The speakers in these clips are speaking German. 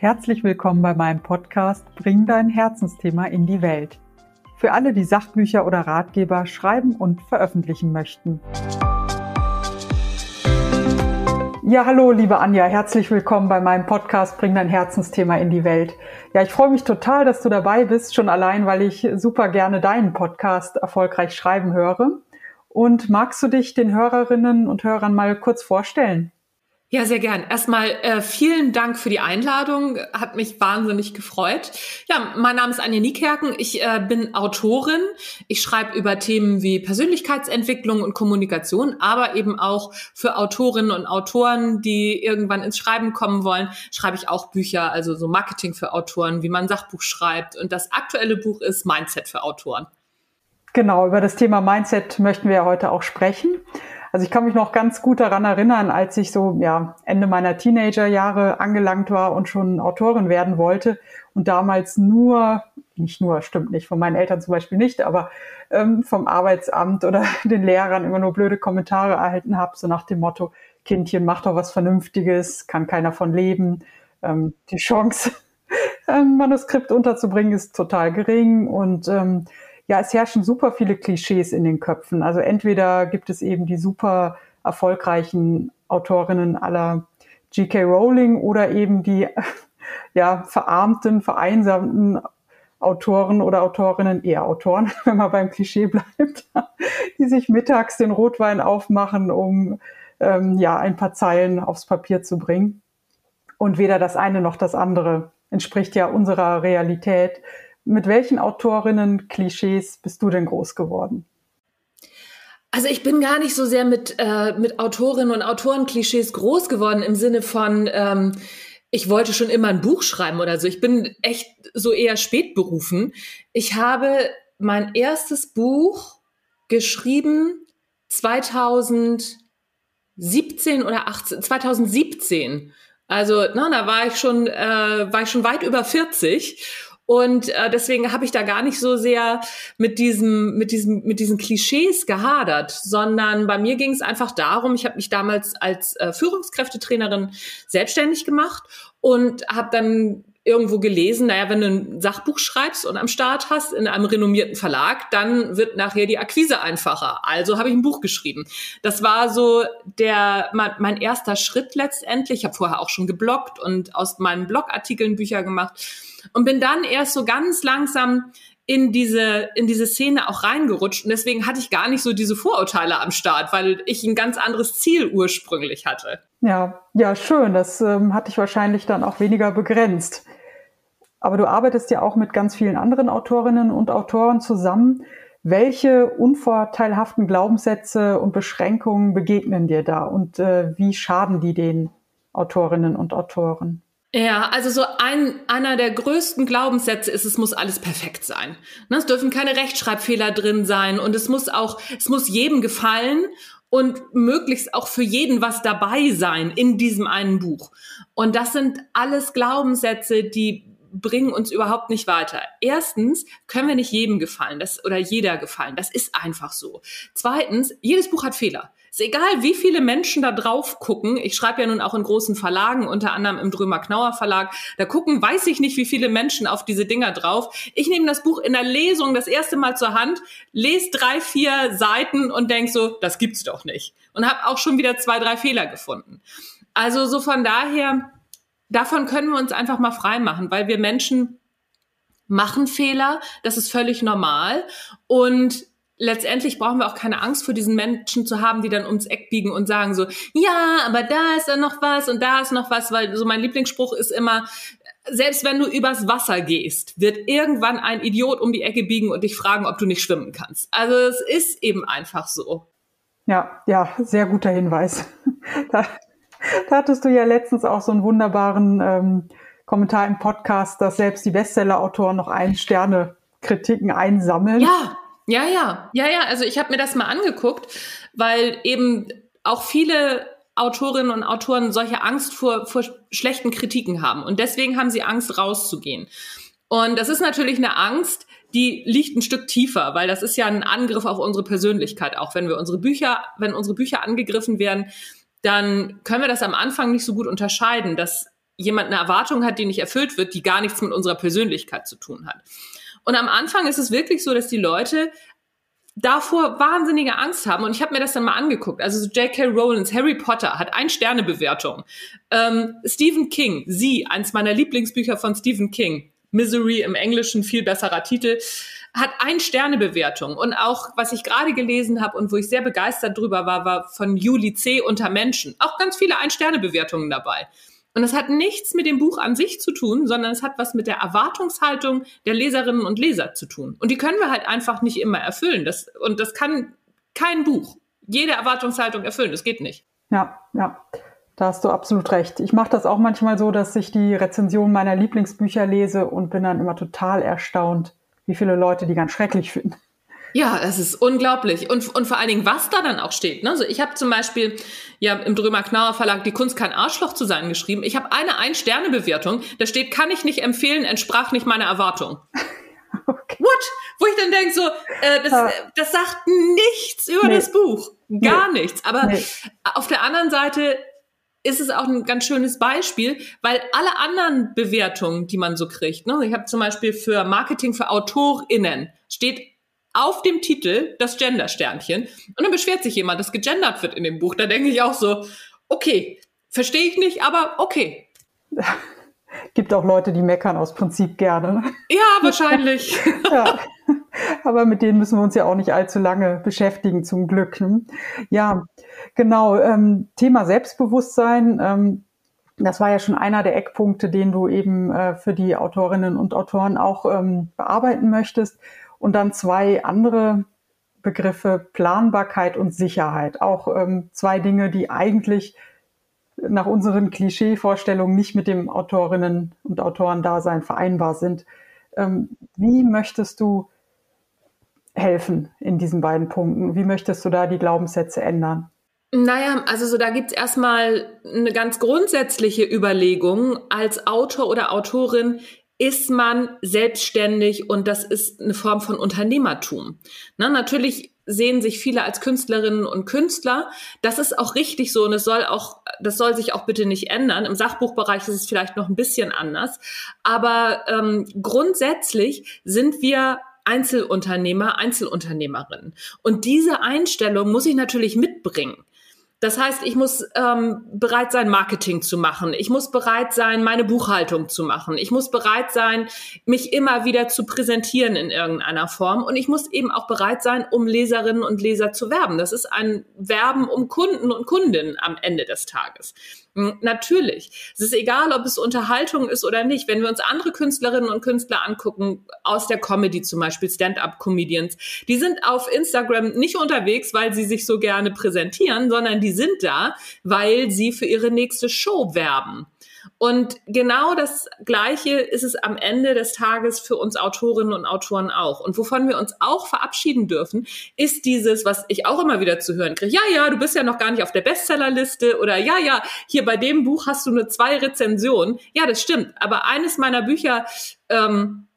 Herzlich willkommen bei meinem Podcast Bring dein Herzensthema in die Welt. Für alle, die Sachbücher oder Ratgeber schreiben und veröffentlichen möchten. Ja, hallo, liebe Anja, herzlich willkommen bei meinem Podcast Bring dein Herzensthema in die Welt. Ja, ich freue mich total, dass du dabei bist, schon allein, weil ich super gerne deinen Podcast erfolgreich schreiben höre. Und magst du dich den Hörerinnen und Hörern mal kurz vorstellen? Ja, sehr gern. Erstmal äh, vielen Dank für die Einladung. Hat mich wahnsinnig gefreut. Ja, mein Name ist Anja Niekerken. Ich äh, bin Autorin. Ich schreibe über Themen wie Persönlichkeitsentwicklung und Kommunikation, aber eben auch für Autorinnen und Autoren, die irgendwann ins Schreiben kommen wollen, schreibe ich auch Bücher, also so Marketing für Autoren, wie man Sachbuch schreibt. Und das aktuelle Buch ist Mindset für Autoren. Genau, über das Thema Mindset möchten wir ja heute auch sprechen. Also ich kann mich noch ganz gut daran erinnern, als ich so ja, Ende meiner Teenagerjahre angelangt war und schon Autorin werden wollte und damals nur, nicht nur, stimmt nicht, von meinen Eltern zum Beispiel nicht, aber ähm, vom Arbeitsamt oder den Lehrern immer nur blöde Kommentare erhalten habe, so nach dem Motto, Kindchen, mach doch was Vernünftiges, kann keiner von leben. Ähm, die Chance, ein Manuskript unterzubringen, ist total gering und ähm, ja, es herrschen super viele Klischees in den Köpfen. Also entweder gibt es eben die super erfolgreichen Autorinnen aller G.K. Rowling oder eben die ja, verarmten, vereinsamten Autoren oder Autorinnen, eher Autoren, wenn man beim Klischee bleibt, die sich mittags den Rotwein aufmachen, um ähm, ja ein paar Zeilen aufs Papier zu bringen. Und weder das eine noch das andere entspricht ja unserer Realität mit welchen Autorinnen Klischees bist du denn groß geworden? Also ich bin gar nicht so sehr mit, äh, mit Autorinnen und Autoren-Klischees groß geworden im Sinne von, ähm, ich wollte schon immer ein Buch schreiben oder so. Ich bin echt so eher spät berufen. Ich habe mein erstes Buch geschrieben 2017 oder 18, 2017. Also, na, da war ich schon, äh, war ich schon weit über 40 und äh, deswegen habe ich da gar nicht so sehr mit diesem, mit diesem, mit diesen Klischees gehadert, sondern bei mir ging es einfach darum, ich habe mich damals als äh, Führungskräftetrainerin selbstständig gemacht und habe dann irgendwo gelesen, naja, wenn du ein Sachbuch schreibst und am Start hast in einem renommierten Verlag, dann wird nachher die Akquise einfacher. Also habe ich ein Buch geschrieben. Das war so der mein, mein erster Schritt letztendlich. Ich habe vorher auch schon gebloggt und aus meinen Blogartikeln Bücher gemacht und bin dann erst so ganz langsam in diese, in diese Szene auch reingerutscht. Und deswegen hatte ich gar nicht so diese Vorurteile am Start, weil ich ein ganz anderes Ziel ursprünglich hatte. Ja, ja, schön. Das ähm, hat dich wahrscheinlich dann auch weniger begrenzt. Aber du arbeitest ja auch mit ganz vielen anderen Autorinnen und Autoren zusammen. Welche unvorteilhaften Glaubenssätze und Beschränkungen begegnen dir da und äh, wie schaden die den Autorinnen und Autoren? Ja, also so ein, einer der größten Glaubenssätze ist, es muss alles perfekt sein. Ne, es dürfen keine Rechtschreibfehler drin sein und es muss auch, es muss jedem gefallen und möglichst auch für jeden was dabei sein in diesem einen Buch. Und das sind alles Glaubenssätze, die bringen uns überhaupt nicht weiter. Erstens können wir nicht jedem gefallen, das oder jeder gefallen. Das ist einfach so. Zweitens, jedes Buch hat Fehler. Ist egal, wie viele Menschen da drauf gucken. Ich schreibe ja nun auch in großen Verlagen, unter anderem im Drömer-Knauer Verlag. Da gucken, weiß ich nicht, wie viele Menschen auf diese Dinger drauf. Ich nehme das Buch in der Lesung das erste Mal zur Hand, lese drei, vier Seiten und denk so, das gibt's doch nicht. Und habe auch schon wieder zwei, drei Fehler gefunden. Also so von daher, davon können wir uns einfach mal frei machen, weil wir Menschen machen Fehler. Das ist völlig normal. Und letztendlich brauchen wir auch keine Angst vor diesen Menschen zu haben, die dann ums Eck biegen und sagen so, ja, aber da ist dann noch was und da ist noch was, weil so mein Lieblingsspruch ist immer, selbst wenn du übers Wasser gehst, wird irgendwann ein Idiot um die Ecke biegen und dich fragen, ob du nicht schwimmen kannst. Also es ist eben einfach so. Ja, ja, sehr guter Hinweis. Da, da hattest du ja letztens auch so einen wunderbaren ähm, Kommentar im Podcast, dass selbst die Bestseller-Autoren noch ein Sterne Kritiken einsammeln. Ja, ja, ja, ja, ja. Also ich habe mir das mal angeguckt, weil eben auch viele Autorinnen und Autoren solche Angst vor, vor schlechten Kritiken haben. Und deswegen haben sie Angst, rauszugehen. Und das ist natürlich eine Angst, die liegt ein Stück tiefer, weil das ist ja ein Angriff auf unsere Persönlichkeit. Auch wenn wir unsere Bücher, wenn unsere Bücher angegriffen werden, dann können wir das am Anfang nicht so gut unterscheiden, dass jemand eine Erwartung hat, die nicht erfüllt wird, die gar nichts mit unserer Persönlichkeit zu tun hat. Und am Anfang ist es wirklich so, dass die Leute davor wahnsinnige Angst haben. Und ich habe mir das dann mal angeguckt. Also so J.K. Rowlands Harry Potter hat ein Sternebewertung. Ähm, Stephen King, Sie, eins meiner Lieblingsbücher von Stephen King, Misery im Englischen, viel besserer Titel, hat ein Sternebewertung. Und auch, was ich gerade gelesen habe und wo ich sehr begeistert drüber war, war von Juli C. unter Menschen. Auch ganz viele Ein-Sterne-Bewertungen dabei. Und es hat nichts mit dem Buch an sich zu tun, sondern es hat was mit der Erwartungshaltung der Leserinnen und Leser zu tun. Und die können wir halt einfach nicht immer erfüllen. Das, und das kann kein Buch jede Erwartungshaltung erfüllen. Das geht nicht. Ja, ja. Da hast du absolut recht. Ich mache das auch manchmal so, dass ich die Rezension meiner Lieblingsbücher lese und bin dann immer total erstaunt, wie viele Leute die ganz schrecklich finden. Ja, es ist unglaublich. Und, und vor allen Dingen, was da dann auch steht. Ne? Also ich habe zum Beispiel ja im Drömer Knauer Verlag Die Kunst kein Arschloch zu sein geschrieben. Ich habe eine Ein-Sterne-Bewertung. Da steht, kann ich nicht empfehlen, entsprach nicht meiner Erwartung. Okay. What? Wo ich dann denke, so, äh, das, ja. das sagt nichts über nee. das Buch. Gar nee. nichts. Aber nee. auf der anderen Seite ist es auch ein ganz schönes Beispiel, weil alle anderen Bewertungen, die man so kriegt, ne? ich habe zum Beispiel für Marketing für AutorInnen, steht auf dem Titel das Gender-Sternchen. Und dann beschwert sich jemand, dass gegendert wird in dem Buch. Da denke ich auch so, okay, verstehe ich nicht, aber okay. Gibt auch Leute, die meckern aus Prinzip gerne. Ja, wahrscheinlich. ja. Aber mit denen müssen wir uns ja auch nicht allzu lange beschäftigen, zum Glück. Ne? Ja, genau. Ähm, Thema Selbstbewusstsein. Ähm, das war ja schon einer der Eckpunkte, den du eben äh, für die Autorinnen und Autoren auch ähm, bearbeiten möchtest. Und dann zwei andere Begriffe, Planbarkeit und Sicherheit. Auch ähm, zwei Dinge, die eigentlich nach unseren Klischeevorstellungen nicht mit dem Autorinnen- und Autorendasein vereinbar sind. Ähm, wie möchtest du helfen in diesen beiden Punkten? Wie möchtest du da die Glaubenssätze ändern? Naja, also so da gibt's erstmal eine ganz grundsätzliche Überlegung als Autor oder Autorin, ist man selbstständig und das ist eine Form von Unternehmertum. Na, natürlich sehen sich viele als Künstlerinnen und Künstler. Das ist auch richtig so und es soll auch, das soll sich auch bitte nicht ändern. Im Sachbuchbereich ist es vielleicht noch ein bisschen anders, aber ähm, grundsätzlich sind wir Einzelunternehmer, Einzelunternehmerinnen. Und diese Einstellung muss ich natürlich mitbringen. Das heißt, ich muss ähm, bereit sein, Marketing zu machen. Ich muss bereit sein, meine Buchhaltung zu machen. Ich muss bereit sein, mich immer wieder zu präsentieren in irgendeiner Form. Und ich muss eben auch bereit sein, um Leserinnen und Leser zu werben. Das ist ein Werben um Kunden und Kundinnen am Ende des Tages. Hm, natürlich. Es ist egal, ob es Unterhaltung ist oder nicht. Wenn wir uns andere Künstlerinnen und Künstler angucken, aus der Comedy zum Beispiel, Stand-up-Comedians, die sind auf Instagram nicht unterwegs, weil sie sich so gerne präsentieren, sondern die sind da, weil sie für ihre nächste Show werben. Und genau das Gleiche ist es am Ende des Tages für uns Autorinnen und Autoren auch. Und wovon wir uns auch verabschieden dürfen, ist dieses, was ich auch immer wieder zu hören kriege. Ja, ja, du bist ja noch gar nicht auf der Bestsellerliste oder ja, ja, hier bei dem Buch hast du nur zwei Rezensionen. Ja, das stimmt. Aber eines meiner Bücher, ähm,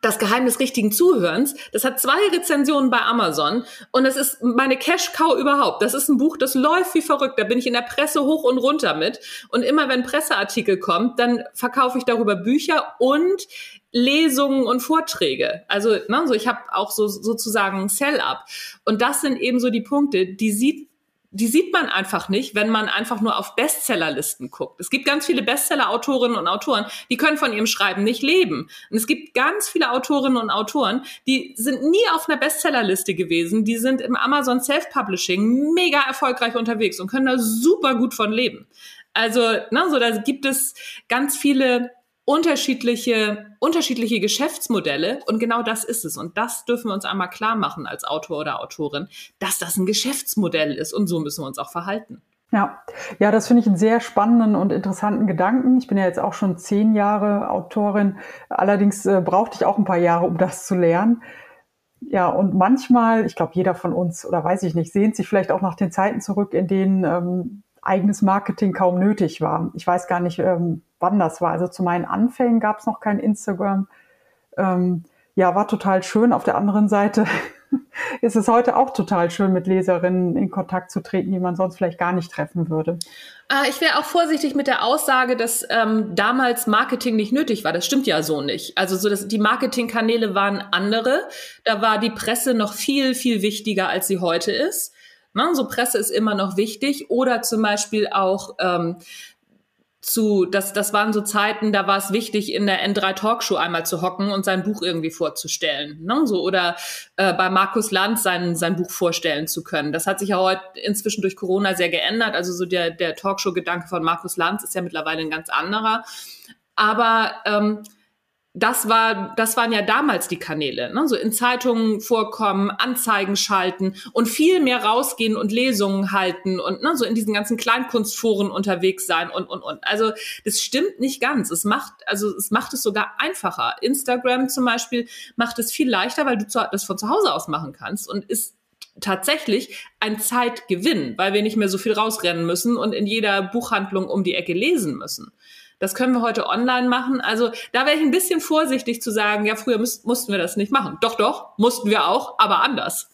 das Geheimnis richtigen Zuhörens. Das hat zwei Rezensionen bei Amazon und das ist meine Cash-Cow überhaupt. Das ist ein Buch, das läuft wie verrückt. Da bin ich in der Presse hoch und runter mit. Und immer wenn Presseartikel kommt, dann verkaufe ich darüber Bücher und Lesungen und Vorträge. Also, ne, so ich habe auch so sozusagen Sell-up. Und das sind eben so die Punkte, die sieht die sieht man einfach nicht, wenn man einfach nur auf Bestsellerlisten guckt. Es gibt ganz viele Bestseller-Autorinnen und Autoren, die können von ihrem Schreiben nicht leben. Und es gibt ganz viele Autorinnen und Autoren, die sind nie auf einer Bestsellerliste gewesen, die sind im Amazon Self-Publishing mega erfolgreich unterwegs und können da super gut von leben. Also, ne, so da gibt es ganz viele unterschiedliche, unterschiedliche Geschäftsmodelle und genau das ist es. Und das dürfen wir uns einmal klar machen als Autor oder Autorin, dass das ein Geschäftsmodell ist und so müssen wir uns auch verhalten. Ja, ja, das finde ich einen sehr spannenden und interessanten Gedanken. Ich bin ja jetzt auch schon zehn Jahre Autorin. Allerdings äh, brauchte ich auch ein paar Jahre, um das zu lernen. Ja, und manchmal, ich glaube, jeder von uns, oder weiß ich nicht, sehnt sich vielleicht auch nach den Zeiten zurück, in denen ähm, eigenes Marketing kaum nötig war. Ich weiß gar nicht, ähm, wann das war. Also zu meinen Anfängen gab es noch kein Instagram. Ähm, ja, war total schön. Auf der anderen Seite ist es heute auch total schön, mit Leserinnen in Kontakt zu treten, die man sonst vielleicht gar nicht treffen würde. Ah, ich wäre auch vorsichtig mit der Aussage, dass ähm, damals Marketing nicht nötig war. Das stimmt ja so nicht. Also so, dass die Marketingkanäle waren andere. Da war die Presse noch viel, viel wichtiger, als sie heute ist. Ne? So Presse ist immer noch wichtig. Oder zum Beispiel auch ähm, zu, das, das waren so Zeiten, da war es wichtig, in der N3 Talkshow einmal zu hocken und sein Buch irgendwie vorzustellen. Ne? So, oder äh, bei Markus Lanz sein, sein Buch vorstellen zu können. Das hat sich ja heute inzwischen durch Corona sehr geändert. Also so der, der Talkshow-Gedanke von Markus Lanz ist ja mittlerweile ein ganz anderer. Aber ähm, das war, das waren ja damals die Kanäle, ne? so in Zeitungen vorkommen, Anzeigen schalten und viel mehr rausgehen und Lesungen halten und ne, so in diesen ganzen Kleinkunstforen unterwegs sein und und und. Also das stimmt nicht ganz. Es macht, also es macht es sogar einfacher. Instagram zum Beispiel macht es viel leichter, weil du das von zu Hause aus machen kannst und ist tatsächlich ein Zeitgewinn, weil wir nicht mehr so viel rausrennen müssen und in jeder Buchhandlung um die Ecke lesen müssen. Das können wir heute online machen. Also da wäre ich ein bisschen vorsichtig zu sagen, ja, früher müß, mussten wir das nicht machen. Doch, doch, mussten wir auch, aber anders.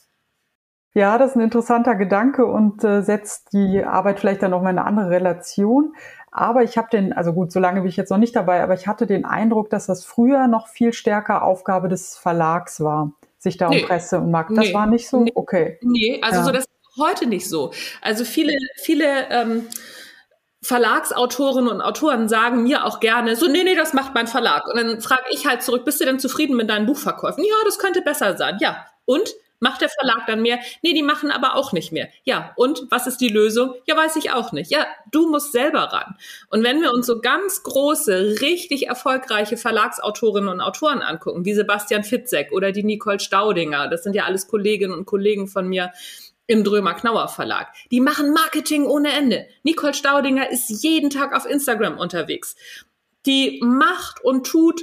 Ja, das ist ein interessanter Gedanke und äh, setzt die Arbeit vielleicht dann noch mal in eine andere Relation. Aber ich habe den, also gut, so lange bin ich jetzt noch nicht dabei, aber ich hatte den Eindruck, dass das früher noch viel stärker Aufgabe des Verlags war, sich da um nee. Presse und Markt. Das nee. war nicht so? Nee. Okay. Nee, also ja. so das ist heute nicht so. Also viele, viele ähm, Verlagsautorinnen und Autoren sagen mir auch gerne, so, nee, nee, das macht mein Verlag. Und dann frage ich halt zurück, bist du denn zufrieden mit deinen Buchverkäufen? Ja, das könnte besser sein. Ja. Und? Macht der Verlag dann mehr? Nee, die machen aber auch nicht mehr. Ja, und was ist die Lösung? Ja, weiß ich auch nicht. Ja, du musst selber ran. Und wenn wir uns so ganz große, richtig erfolgreiche Verlagsautorinnen und Autoren angucken, wie Sebastian Fitzek oder die Nicole Staudinger, das sind ja alles Kolleginnen und Kollegen von mir, im Drömer Knauer Verlag. Die machen Marketing ohne Ende. Nicole Staudinger ist jeden Tag auf Instagram unterwegs. Die macht und tut,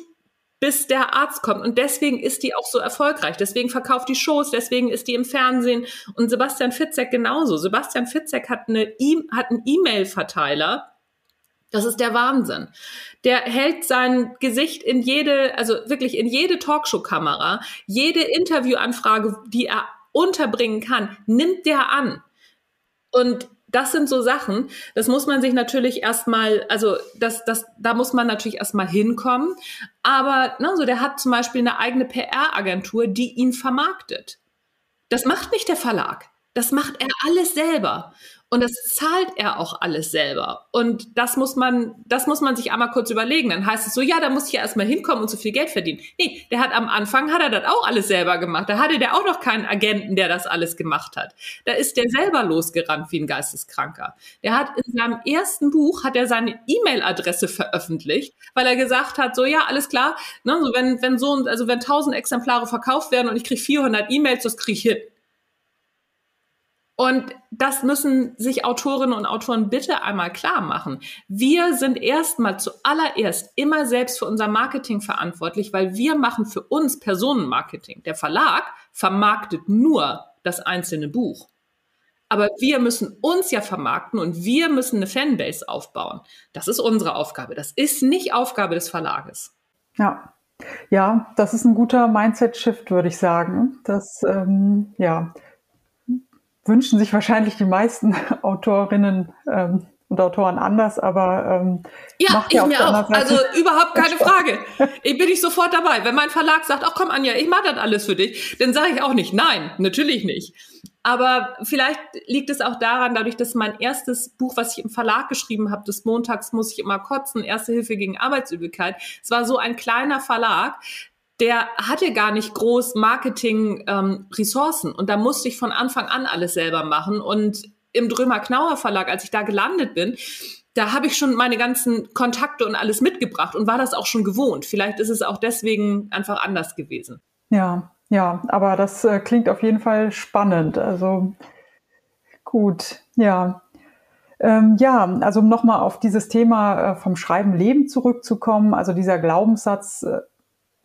bis der Arzt kommt. Und deswegen ist die auch so erfolgreich. Deswegen verkauft die Shows, deswegen ist die im Fernsehen. Und Sebastian Fitzek genauso. Sebastian Fitzek hat, eine e hat einen E-Mail-Verteiler. Das ist der Wahnsinn. Der hält sein Gesicht in jede, also wirklich in jede Talkshow-Kamera, jede Interviewanfrage, die er unterbringen kann, nimmt der an. Und das sind so Sachen, das muss man sich natürlich erstmal, also das, das, da muss man natürlich erstmal hinkommen. Aber ne, so der hat zum Beispiel eine eigene PR-Agentur, die ihn vermarktet. Das macht nicht der Verlag. Das macht er alles selber. Und das zahlt er auch alles selber. Und das muss man, das muss man sich einmal kurz überlegen. Dann heißt es so, ja, da muss ich ja erstmal hinkommen und so viel Geld verdienen. Nee, der hat am Anfang, hat er das auch alles selber gemacht. Da hatte der auch noch keinen Agenten, der das alles gemacht hat. Da ist der selber losgerannt wie ein Geisteskranker. Der hat in seinem ersten Buch, hat er seine E-Mail-Adresse veröffentlicht, weil er gesagt hat, so, ja, alles klar, ne, so wenn, wenn so, also wenn tausend Exemplare verkauft werden und ich kriege 400 E-Mails, das kriege ich hin. Und das müssen sich Autorinnen und Autoren bitte einmal klar machen. Wir sind erstmal zuallererst immer selbst für unser Marketing verantwortlich, weil wir machen für uns Personenmarketing. Der Verlag vermarktet nur das einzelne Buch. Aber wir müssen uns ja vermarkten und wir müssen eine Fanbase aufbauen. Das ist unsere Aufgabe. Das ist nicht Aufgabe des Verlages. Ja. Ja, das ist ein guter Mindset-Shift, würde ich sagen. Das, ähm, ja, wünschen sich wahrscheinlich die meisten Autorinnen ähm, und Autoren anders, aber ähm, ja, ich mir auch. Also überhaupt keine Frage. Ich bin ich sofort dabei. Wenn mein Verlag sagt, ach komm Anja, ich mache das alles für dich, dann sage ich auch nicht, nein, natürlich nicht. Aber vielleicht liegt es auch daran, dadurch, dass mein erstes Buch, was ich im Verlag geschrieben habe, des Montags muss ich immer kotzen, Erste Hilfe gegen Arbeitsübelkeit, es war so ein kleiner Verlag, der hatte gar nicht groß Marketing-Ressourcen. Ähm, und da musste ich von Anfang an alles selber machen. Und im Drömer Knauer Verlag, als ich da gelandet bin, da habe ich schon meine ganzen Kontakte und alles mitgebracht und war das auch schon gewohnt. Vielleicht ist es auch deswegen einfach anders gewesen. Ja, ja, aber das äh, klingt auf jeden Fall spannend. Also gut, ja. Ähm, ja, also um nochmal auf dieses Thema äh, vom Schreiben Leben zurückzukommen, also dieser Glaubenssatz, äh,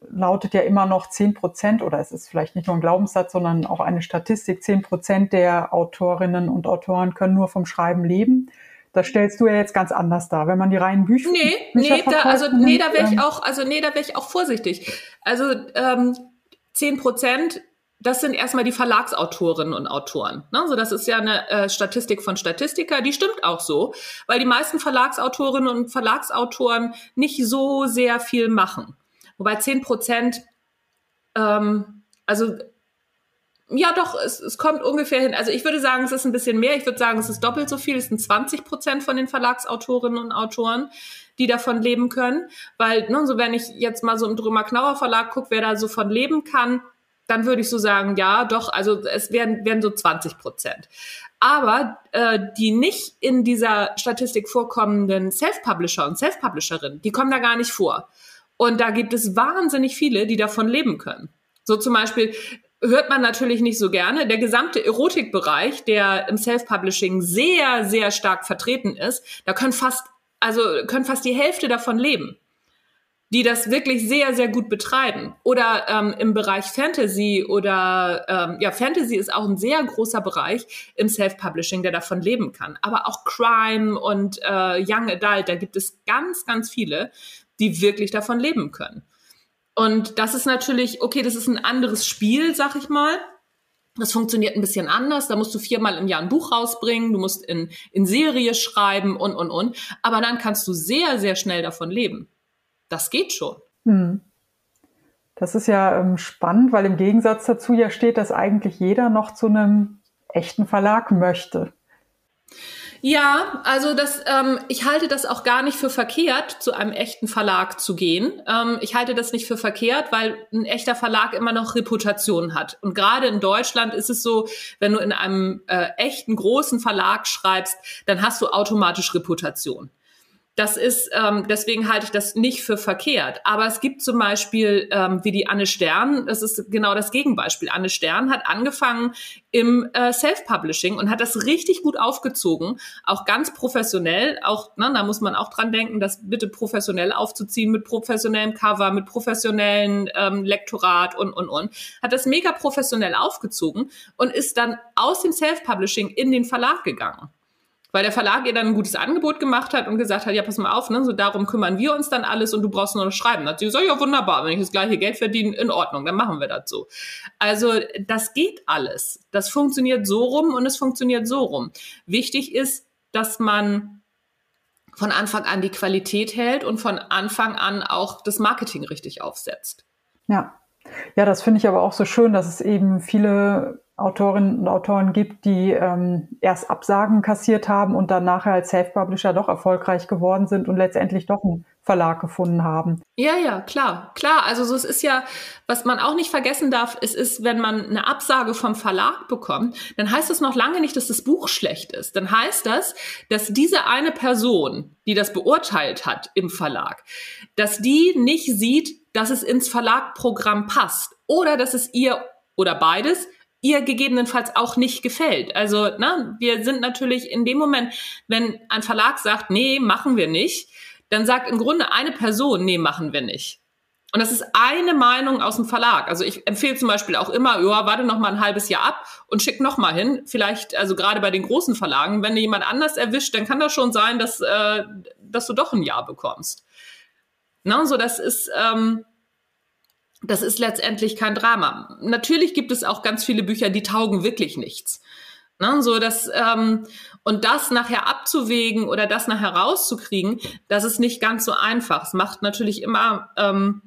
lautet ja immer noch 10 Prozent, oder es ist vielleicht nicht nur ein Glaubenssatz, sondern auch eine Statistik, 10 Prozent der Autorinnen und Autoren können nur vom Schreiben leben. Das stellst du ja jetzt ganz anders dar, wenn man die reinen Bücher. Nee, Bücher nee, da, also nee, da wäre ich ähm, auch, also nee, da wäre ich auch vorsichtig. Also ähm, 10 Prozent das sind erstmal die Verlagsautorinnen und Autoren. Ne? Also das ist ja eine äh, Statistik von Statistiker, die stimmt auch so, weil die meisten Verlagsautorinnen und Verlagsautoren nicht so sehr viel machen. Wobei zehn Prozent, ähm, also ja doch, es, es kommt ungefähr hin. Also ich würde sagen, es ist ein bisschen mehr. Ich würde sagen, es ist doppelt so viel. Es sind 20 Prozent von den Verlagsautorinnen und Autoren, die davon leben können. Weil, ne, so wenn ich jetzt mal so im Drömer Knauer Verlag gucke, wer da so von leben kann, dann würde ich so sagen, ja, doch, also es werden, werden so 20 Prozent. Aber äh, die nicht in dieser Statistik vorkommenden Self-Publisher und Self-Publisherinnen, die kommen da gar nicht vor. Und da gibt es wahnsinnig viele, die davon leben können. So zum Beispiel hört man natürlich nicht so gerne. Der gesamte Erotikbereich, der im Self-Publishing sehr, sehr stark vertreten ist, da können fast, also können fast die Hälfte davon leben die das wirklich sehr, sehr gut betreiben. Oder ähm, im Bereich Fantasy oder ähm, ja, Fantasy ist auch ein sehr großer Bereich im Self-Publishing, der davon leben kann. Aber auch Crime und äh, Young Adult, da gibt es ganz, ganz viele, die wirklich davon leben können. Und das ist natürlich, okay, das ist ein anderes Spiel, sag ich mal. Das funktioniert ein bisschen anders. Da musst du viermal im Jahr ein Buch rausbringen, du musst in, in Serie schreiben und, und, und. Aber dann kannst du sehr, sehr schnell davon leben das geht schon. Hm. Das ist ja ähm, spannend, weil im Gegensatz dazu ja steht, dass eigentlich jeder noch zu einem echten Verlag möchte. Ja, also das, ähm, ich halte das auch gar nicht für verkehrt, zu einem echten Verlag zu gehen. Ähm, ich halte das nicht für verkehrt, weil ein echter Verlag immer noch Reputation hat. Und gerade in Deutschland ist es so, wenn du in einem äh, echten großen Verlag schreibst, dann hast du automatisch Reputation. Das ist, ähm, deswegen halte ich das nicht für verkehrt. Aber es gibt zum Beispiel, ähm, wie die Anne Stern, das ist genau das Gegenbeispiel. Anne Stern hat angefangen im äh, Self-Publishing und hat das richtig gut aufgezogen, auch ganz professionell. Auch, ne, da muss man auch dran denken, das bitte professionell aufzuziehen mit professionellem Cover, mit professionellen ähm, Lektorat und, und, und. Hat das mega professionell aufgezogen und ist dann aus dem Self-Publishing in den Verlag gegangen weil der Verlag ihr dann ein gutes Angebot gemacht hat und gesagt hat, ja, pass mal auf, ne, so darum kümmern wir uns dann alles und du brauchst nur noch schreiben. Dann hat sie gesagt, ja, wunderbar, wenn ich das gleiche Geld verdiene, in Ordnung, dann machen wir das so. Also das geht alles. Das funktioniert so rum und es funktioniert so rum. Wichtig ist, dass man von Anfang an die Qualität hält und von Anfang an auch das Marketing richtig aufsetzt. Ja. Ja, das finde ich aber auch so schön, dass es eben viele Autorinnen und Autoren gibt, die ähm, erst Absagen kassiert haben und dann nachher als Self-Publisher doch erfolgreich geworden sind und letztendlich doch einen Verlag gefunden haben. Ja, ja, klar, klar. Also so, es ist ja, was man auch nicht vergessen darf, es ist, wenn man eine Absage vom Verlag bekommt, dann heißt das noch lange nicht, dass das Buch schlecht ist. Dann heißt das, dass diese eine Person, die das beurteilt hat im Verlag, dass die nicht sieht, dass es ins Verlagprogramm passt oder dass es ihr oder beides ihr gegebenenfalls auch nicht gefällt. Also, ne, wir sind natürlich in dem Moment, wenn ein Verlag sagt, nee, machen wir nicht, dann sagt im Grunde eine Person, nee, machen wir nicht. Und das ist eine Meinung aus dem Verlag. Also ich empfehle zum Beispiel auch immer, ja, warte noch mal ein halbes Jahr ab und schick noch mal hin. Vielleicht, also gerade bei den großen Verlagen, wenn du jemand anders erwischt, dann kann das schon sein, dass, äh, dass du doch ein Jahr bekommst. Na, so das ist, ähm, das ist letztendlich kein Drama. Natürlich gibt es auch ganz viele Bücher, die taugen wirklich nichts. Ne, so das ähm, und das nachher abzuwägen oder das nachher rauszukriegen, das ist nicht ganz so einfach. Es macht natürlich immer ähm,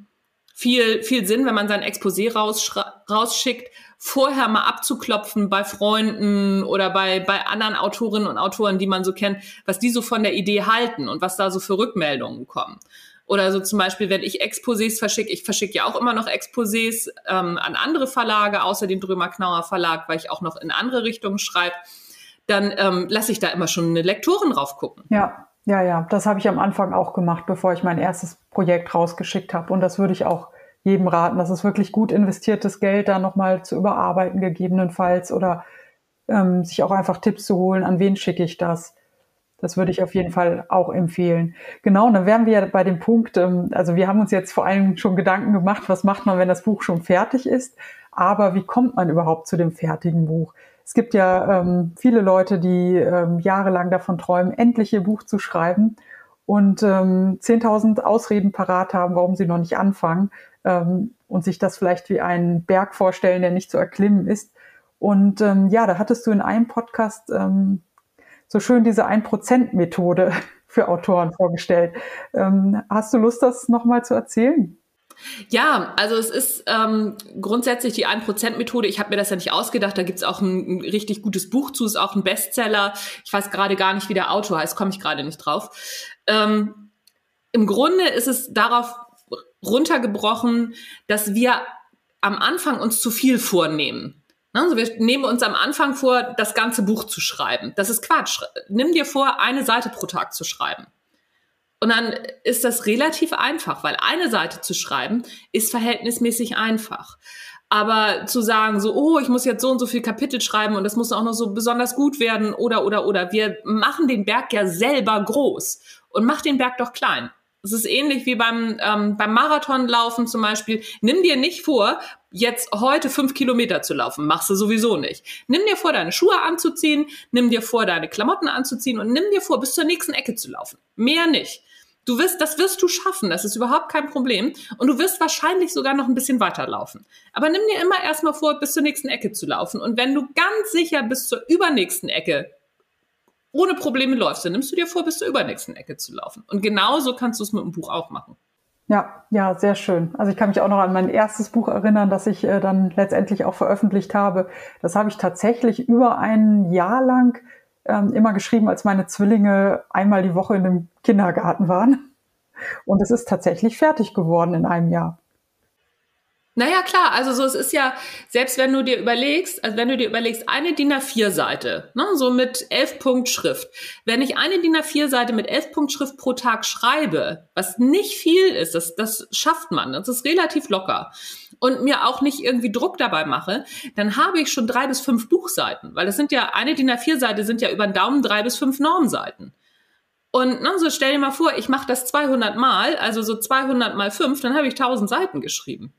viel viel Sinn, wenn man sein Exposé rausschickt, vorher mal abzuklopfen bei Freunden oder bei bei anderen Autorinnen und Autoren, die man so kennt, was die so von der Idee halten und was da so für Rückmeldungen kommen. Oder so zum Beispiel, wenn ich Exposés verschicke, ich verschicke ja auch immer noch Exposés ähm, an andere Verlage, außer dem Drömer-Knauer Verlag, weil ich auch noch in andere Richtungen schreibe, dann ähm, lasse ich da immer schon eine Lektorin drauf gucken. Ja, ja, ja. Das habe ich am Anfang auch gemacht, bevor ich mein erstes Projekt rausgeschickt habe. Und das würde ich auch jedem raten. Das ist wirklich gut investiertes Geld, da nochmal zu überarbeiten, gegebenenfalls, oder ähm, sich auch einfach Tipps zu holen, an wen schicke ich das. Das würde ich auf jeden Fall auch empfehlen. Genau, dann wären wir bei dem Punkt, ähm, also wir haben uns jetzt vor allem schon Gedanken gemacht, was macht man, wenn das Buch schon fertig ist, aber wie kommt man überhaupt zu dem fertigen Buch? Es gibt ja ähm, viele Leute, die ähm, jahrelang davon träumen, endlich ihr Buch zu schreiben und ähm, 10.000 Ausreden parat haben, warum sie noch nicht anfangen. Ähm, und sich das vielleicht wie einen Berg vorstellen, der nicht zu erklimmen ist. Und ähm, ja, da hattest du in einem Podcast ähm, so schön diese 1%-Methode für Autoren vorgestellt. Ähm, hast du Lust, das nochmal zu erzählen? Ja, also es ist ähm, grundsätzlich die 1%-Methode. Ich habe mir das ja nicht ausgedacht. Da gibt's auch ein, ein, richtig gutes Buch zu, ist auch ein Bestseller. Ich weiß gerade gar nicht, wie der Autor heißt, komme ich gerade nicht drauf. Ähm, Im Grunde ist es darauf runtergebrochen, dass wir am Anfang uns zu viel vornehmen. Also wir nehmen uns am Anfang vor, das ganze Buch zu schreiben. Das ist Quatsch. Nimm dir vor, eine Seite pro Tag zu schreiben. Und dann ist das relativ einfach, weil eine Seite zu schreiben ist verhältnismäßig einfach. Aber zu sagen, so, oh, ich muss jetzt so und so viel Kapitel schreiben und das muss auch noch so besonders gut werden oder, oder, oder. Wir machen den Berg ja selber groß und mach den Berg doch klein. Es ist ähnlich wie beim, ähm, beim Marathonlaufen zum Beispiel. Nimm dir nicht vor, jetzt heute fünf Kilometer zu laufen. Machst du sowieso nicht. Nimm dir vor, deine Schuhe anzuziehen, nimm dir vor, deine Klamotten anzuziehen und nimm dir vor, bis zur nächsten Ecke zu laufen. Mehr nicht. Du wirst, das wirst du schaffen, das ist überhaupt kein Problem. Und du wirst wahrscheinlich sogar noch ein bisschen weiterlaufen. Aber nimm dir immer erstmal vor, bis zur nächsten Ecke zu laufen. Und wenn du ganz sicher bis zur übernächsten Ecke ohne Probleme läufst, dann nimmst du dir vor, bis zur übernächsten Ecke zu laufen. Und genauso kannst du es mit dem Buch auch machen. Ja, ja, sehr schön. Also ich kann mich auch noch an mein erstes Buch erinnern, das ich äh, dann letztendlich auch veröffentlicht habe. Das habe ich tatsächlich über ein Jahr lang ähm, immer geschrieben, als meine Zwillinge einmal die Woche in dem Kindergarten waren. Und es ist tatsächlich fertig geworden in einem Jahr. Naja, klar, also so, es ist ja, selbst wenn du dir überlegst, also wenn du dir überlegst, eine DIN A4-Seite, ne, so mit elf Punkt Schrift. Wenn ich eine DIN A4-Seite mit elf Punkt Schrift pro Tag schreibe, was nicht viel ist, das, das schafft man, das ist relativ locker, und mir auch nicht irgendwie Druck dabei mache, dann habe ich schon drei bis fünf Buchseiten, weil das sind ja, eine DIN A4-Seite sind ja über den Daumen drei bis fünf Normseiten. Und ne, so stell dir mal vor, ich mache das 200 Mal, also so 200 mal fünf, dann habe ich 1000 Seiten geschrieben.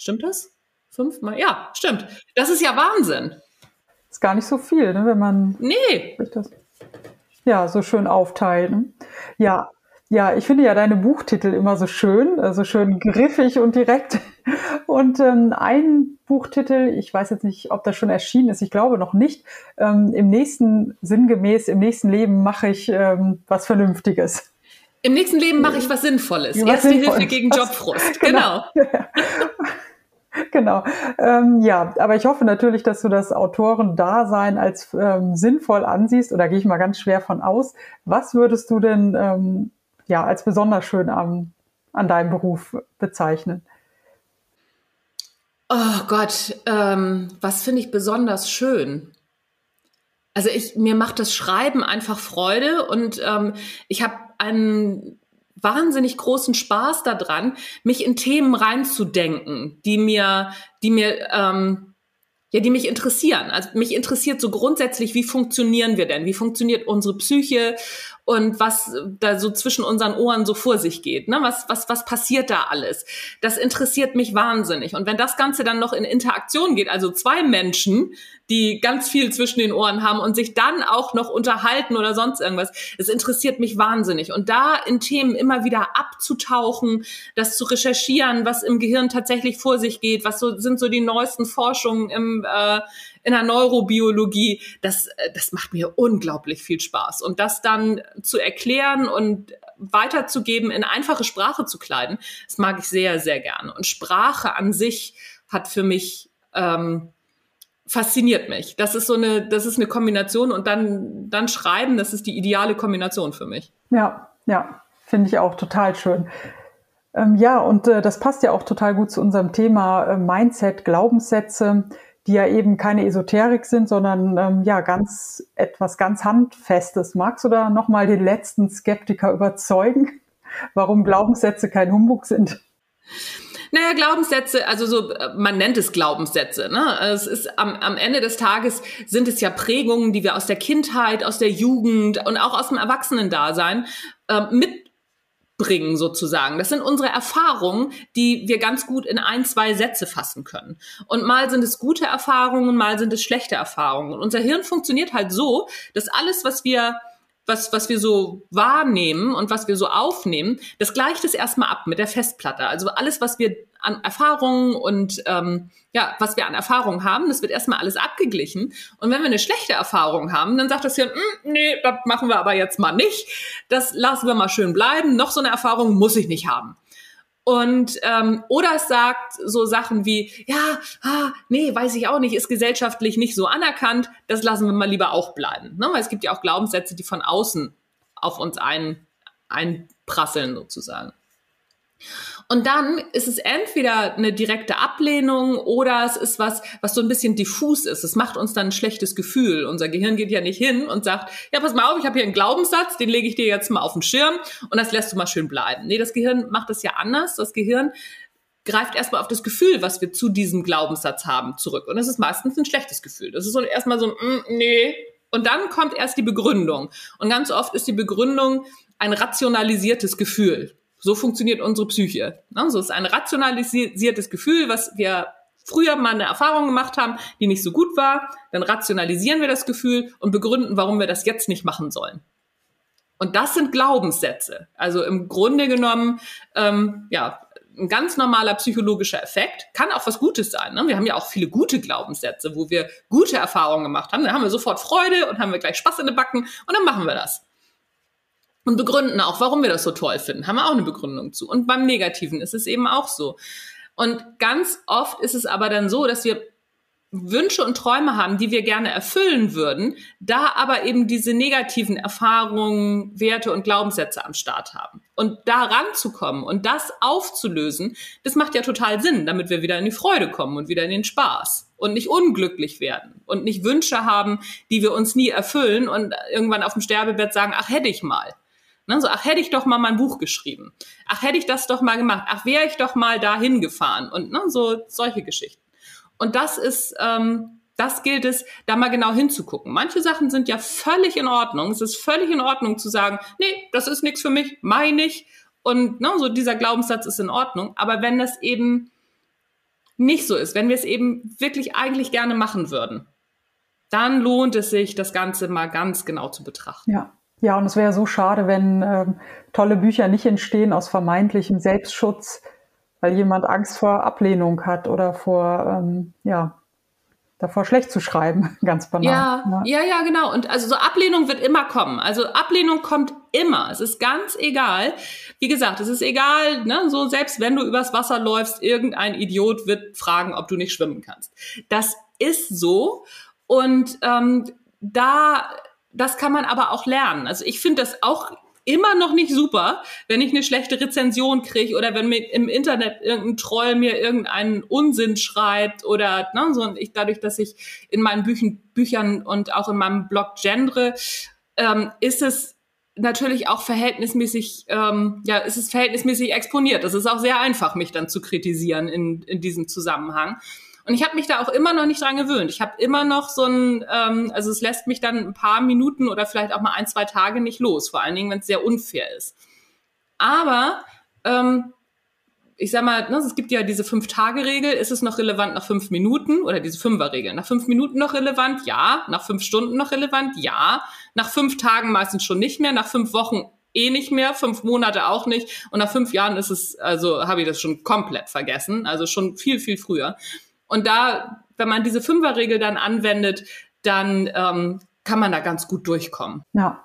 Stimmt das? Fünfmal? Ja, stimmt. Das ist ja Wahnsinn. Ist gar nicht so viel, ne, wenn man nee. das ja so schön aufteilt. Ne? Ja, ja, ich finde ja deine Buchtitel immer so schön, also schön griffig und direkt. Und ähm, ein Buchtitel, ich weiß jetzt nicht, ob das schon erschienen ist, ich glaube noch nicht. Ähm, Im nächsten, sinngemäß, im nächsten Leben mache ich ähm, was Vernünftiges. Im nächsten Leben mache ich was Sinnvolles. Was Erste Sinnvolles. Hilfe gegen Jobfrust. Genau. genau. genau. Ähm, ja, aber ich hoffe natürlich, dass du das Autorendasein als ähm, sinnvoll ansiehst, oder gehe ich mal ganz schwer von aus. Was würdest du denn ähm, ja als besonders schön am, an deinem Beruf bezeichnen? Oh Gott, ähm, was finde ich besonders schön? Also ich, mir macht das Schreiben einfach Freude und ähm, ich habe einen wahnsinnig großen Spaß daran, mich in Themen reinzudenken, die mir, die mir, ähm, ja, die mich interessieren. Also mich interessiert so grundsätzlich, wie funktionieren wir denn? Wie funktioniert unsere Psyche? Und was da so zwischen unseren Ohren so vor sich geht. Ne? Was, was, was passiert da alles? Das interessiert mich wahnsinnig. Und wenn das Ganze dann noch in Interaktion geht, also zwei Menschen, die ganz viel zwischen den Ohren haben und sich dann auch noch unterhalten oder sonst irgendwas, es interessiert mich wahnsinnig. Und da in Themen immer wieder abzutauchen, das zu recherchieren, was im Gehirn tatsächlich vor sich geht, was so sind so die neuesten Forschungen im äh, in der Neurobiologie, das, äh, das macht mir unglaublich viel Spaß. Und das dann zu erklären und weiterzugeben, in einfache Sprache zu kleiden, das mag ich sehr, sehr gerne. Und Sprache an sich hat für mich ähm, fasziniert mich. Das ist so eine, das ist eine Kombination und dann, dann schreiben, das ist die ideale Kombination für mich. Ja, ja, finde ich auch total schön. Ähm, ja, und äh, das passt ja auch total gut zu unserem Thema äh, Mindset, Glaubenssätze die ja eben keine Esoterik sind, sondern ähm, ja ganz etwas ganz handfestes. Magst du da noch mal den letzten Skeptiker überzeugen, warum Glaubenssätze kein Humbug sind? Naja, Glaubenssätze, also so, man nennt es Glaubenssätze. Ne? Es ist am, am Ende des Tages sind es ja Prägungen, die wir aus der Kindheit, aus der Jugend und auch aus dem Erwachsenendasein äh, mit bringen sozusagen. Das sind unsere Erfahrungen, die wir ganz gut in ein, zwei Sätze fassen können. Und mal sind es gute Erfahrungen, mal sind es schlechte Erfahrungen. Und unser Hirn funktioniert halt so, dass alles, was wir was, was wir so wahrnehmen und was wir so aufnehmen, das gleicht es erstmal ab mit der Festplatte. Also alles, was wir an Erfahrungen und ähm, ja, was wir an Erfahrungen haben, das wird erstmal alles abgeglichen. Und wenn wir eine schlechte Erfahrung haben, dann sagt das Hirn, hm, nee, das machen wir aber jetzt mal nicht. Das lassen wir mal schön bleiben. Noch so eine Erfahrung muss ich nicht haben. Und ähm, oder es sagt so Sachen wie, ja, ah, nee, weiß ich auch nicht, ist gesellschaftlich nicht so anerkannt, das lassen wir mal lieber auch bleiben. Ne? Weil es gibt ja auch Glaubenssätze, die von außen auf uns ein, einprasseln sozusagen. Und dann ist es entweder eine direkte Ablehnung oder es ist was, was so ein bisschen diffus ist. Es macht uns dann ein schlechtes Gefühl. Unser Gehirn geht ja nicht hin und sagt, ja, pass mal auf, ich habe hier einen Glaubenssatz, den lege ich dir jetzt mal auf den Schirm und das lässt du mal schön bleiben. Nee, das Gehirn macht das ja anders. Das Gehirn greift erstmal auf das Gefühl, was wir zu diesem Glaubenssatz haben, zurück. Und das ist meistens ein schlechtes Gefühl. Das ist so erstmal so ein, mm, nee. Und dann kommt erst die Begründung. Und ganz oft ist die Begründung ein rationalisiertes Gefühl. So funktioniert unsere Psyche. Ne? So ist ein rationalisiertes Gefühl, was wir früher mal eine Erfahrung gemacht haben, die nicht so gut war. Dann rationalisieren wir das Gefühl und begründen, warum wir das jetzt nicht machen sollen. Und das sind Glaubenssätze. Also im Grunde genommen, ähm, ja, ein ganz normaler psychologischer Effekt. Kann auch was Gutes sein. Ne? Wir haben ja auch viele gute Glaubenssätze, wo wir gute Erfahrungen gemacht haben. Dann haben wir sofort Freude und haben wir gleich Spaß in den Backen und dann machen wir das und begründen auch, warum wir das so toll finden. Haben wir auch eine Begründung zu. Und beim Negativen ist es eben auch so. Und ganz oft ist es aber dann so, dass wir Wünsche und Träume haben, die wir gerne erfüllen würden, da aber eben diese negativen Erfahrungen, Werte und Glaubenssätze am Start haben. Und da ranzukommen und das aufzulösen, das macht ja total Sinn, damit wir wieder in die Freude kommen und wieder in den Spaß und nicht unglücklich werden und nicht Wünsche haben, die wir uns nie erfüllen und irgendwann auf dem Sterbebett sagen, ach hätte ich mal. Ne, so, ach, hätte ich doch mal mein Buch geschrieben. Ach, hätte ich das doch mal gemacht. Ach, wäre ich doch mal dahin gefahren. Und ne, so solche Geschichten. Und das ist, ähm, das gilt es, da mal genau hinzugucken. Manche Sachen sind ja völlig in Ordnung. Es ist völlig in Ordnung zu sagen, nee, das ist nichts für mich, meine ich. Und ne, so dieser Glaubenssatz ist in Ordnung. Aber wenn das eben nicht so ist, wenn wir es eben wirklich eigentlich gerne machen würden, dann lohnt es sich, das Ganze mal ganz genau zu betrachten. Ja. Ja, und es wäre so schade, wenn ähm, tolle Bücher nicht entstehen aus vermeintlichem Selbstschutz, weil jemand Angst vor Ablehnung hat oder vor, ähm, ja, davor schlecht zu schreiben, ganz banal. Ja, ja, ja, genau. Und also so Ablehnung wird immer kommen. Also Ablehnung kommt immer. Es ist ganz egal. Wie gesagt, es ist egal, ne, so selbst wenn du übers Wasser läufst, irgendein Idiot wird fragen, ob du nicht schwimmen kannst. Das ist so. Und ähm, da das kann man aber auch lernen. Also ich finde das auch immer noch nicht super, wenn ich eine schlechte Rezension kriege oder wenn mir im Internet irgendein Troll mir irgendeinen Unsinn schreibt oder ne, so und ich dadurch, dass ich in meinen Büchen, Büchern und auch in meinem Blog gendre, ähm, ist es natürlich auch verhältnismäßig, ähm, ja, ist es verhältnismäßig exponiert. Das ist auch sehr einfach, mich dann zu kritisieren in, in diesem Zusammenhang. Und ich habe mich da auch immer noch nicht dran gewöhnt. Ich habe immer noch so ein, ähm, also es lässt mich dann ein paar Minuten oder vielleicht auch mal ein, zwei Tage nicht los, vor allen Dingen, wenn es sehr unfair ist. Aber ähm, ich sag mal, ne, es gibt ja diese Fünf-Tage-Regel. Ist es noch relevant nach fünf Minuten? Oder diese Fünfer-Regel. Nach fünf Minuten noch relevant? Ja. Nach fünf Stunden noch relevant? Ja. Nach fünf Tagen meistens schon nicht mehr. Nach fünf Wochen eh nicht mehr. Fünf Monate auch nicht. Und nach fünf Jahren ist es, also habe ich das schon komplett vergessen. Also schon viel, viel früher. Und da, wenn man diese Fünferregel dann anwendet, dann ähm, kann man da ganz gut durchkommen. Ja.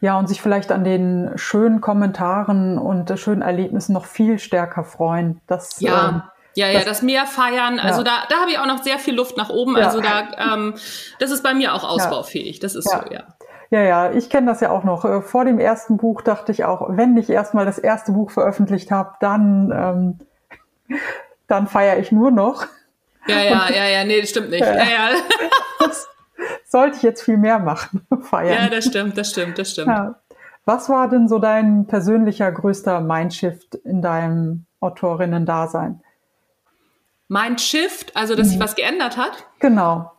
Ja, und sich vielleicht an den schönen Kommentaren und schönen Erlebnissen noch viel stärker freuen. Das, ja. Ähm, ja, ja, das, das Meer feiern. Also ja. da, da habe ich auch noch sehr viel Luft nach oben. Ja. Also da, ähm, das ist bei mir auch ausbaufähig. Das ist ja. so, ja. Ja, ja, ich kenne das ja auch noch. Äh, vor dem ersten Buch dachte ich auch, wenn ich erstmal das erste Buch veröffentlicht habe, dann, ähm, dann feiere ich nur noch. Ja, ja, ja, ja, nee, das stimmt nicht. Ja, ja. Das sollte ich jetzt viel mehr machen, feiern. Ja, das stimmt, das stimmt, das stimmt. Ja. Was war denn so dein persönlicher größter Mindshift in deinem Autorinnen-Dasein? Mindshift, also dass mhm. sich was geändert hat? Genau.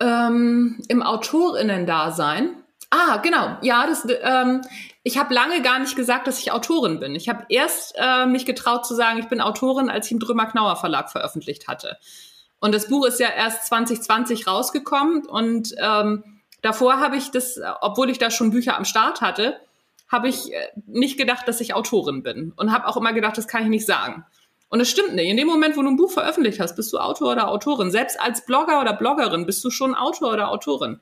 Ähm, Im Autorinnen-Dasein. Ah, genau. Ja, das, ähm, ich habe lange gar nicht gesagt, dass ich Autorin bin. Ich habe erst äh, mich getraut zu sagen, ich bin Autorin, als ich im Drömer-Knauer Verlag veröffentlicht hatte. Und das Buch ist ja erst 2020 rausgekommen und ähm, Davor habe ich das, obwohl ich da schon Bücher am Start hatte, habe ich äh, nicht gedacht, dass ich Autorin bin und habe auch immer gedacht, das kann ich nicht sagen. Und es stimmt nicht. In dem Moment, wo du ein Buch veröffentlicht hast, bist du Autor oder Autorin. Selbst als Blogger oder Bloggerin bist du schon Autor oder Autorin.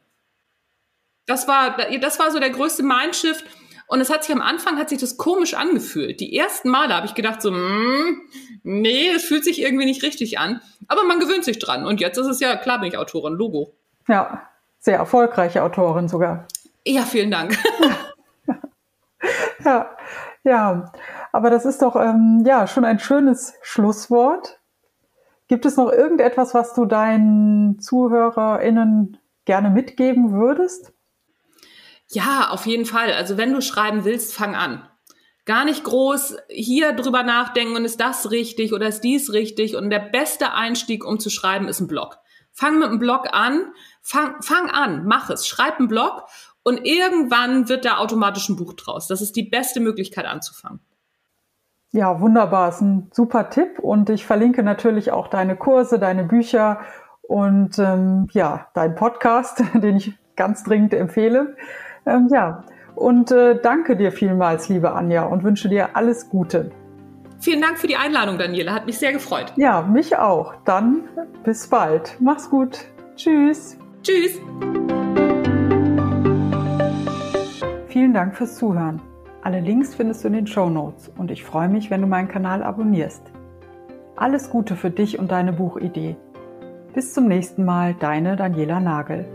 Das war, das war so der größte Mindshift. Und es hat sich am Anfang hat sich das komisch angefühlt. Die ersten Male habe ich gedacht so, mm, nee, es fühlt sich irgendwie nicht richtig an. Aber man gewöhnt sich dran. Und jetzt ist es ja, klar bin ich Autorin, Logo. Ja, sehr erfolgreiche Autorin sogar. Ja, vielen Dank. ja, ja. Aber das ist doch ähm, ja schon ein schönes Schlusswort. Gibt es noch irgendetwas, was du deinen ZuhörerInnen gerne mitgeben würdest? Ja, auf jeden Fall. Also wenn du schreiben willst, fang an. Gar nicht groß hier drüber nachdenken und ist das richtig oder ist dies richtig. Und der beste Einstieg, um zu schreiben, ist ein Blog. Fang mit einem Blog an, fang, fang an, mach es, schreib einen Blog und irgendwann wird da automatisch ein Buch draus. Das ist die beste Möglichkeit anzufangen. Ja, wunderbar. Ist ein super Tipp und ich verlinke natürlich auch deine Kurse, deine Bücher und ähm, ja, deinen Podcast, den ich ganz dringend empfehle. Ähm, ja, und äh, danke dir vielmals, liebe Anja, und wünsche dir alles Gute. Vielen Dank für die Einladung, Daniela. Hat mich sehr gefreut. Ja, mich auch. Dann bis bald. Mach's gut. Tschüss. Tschüss. Vielen Dank fürs Zuhören. Alle Links findest du in den Show Notes und ich freue mich, wenn du meinen Kanal abonnierst. Alles Gute für dich und deine Buchidee. Bis zum nächsten Mal, deine Daniela Nagel.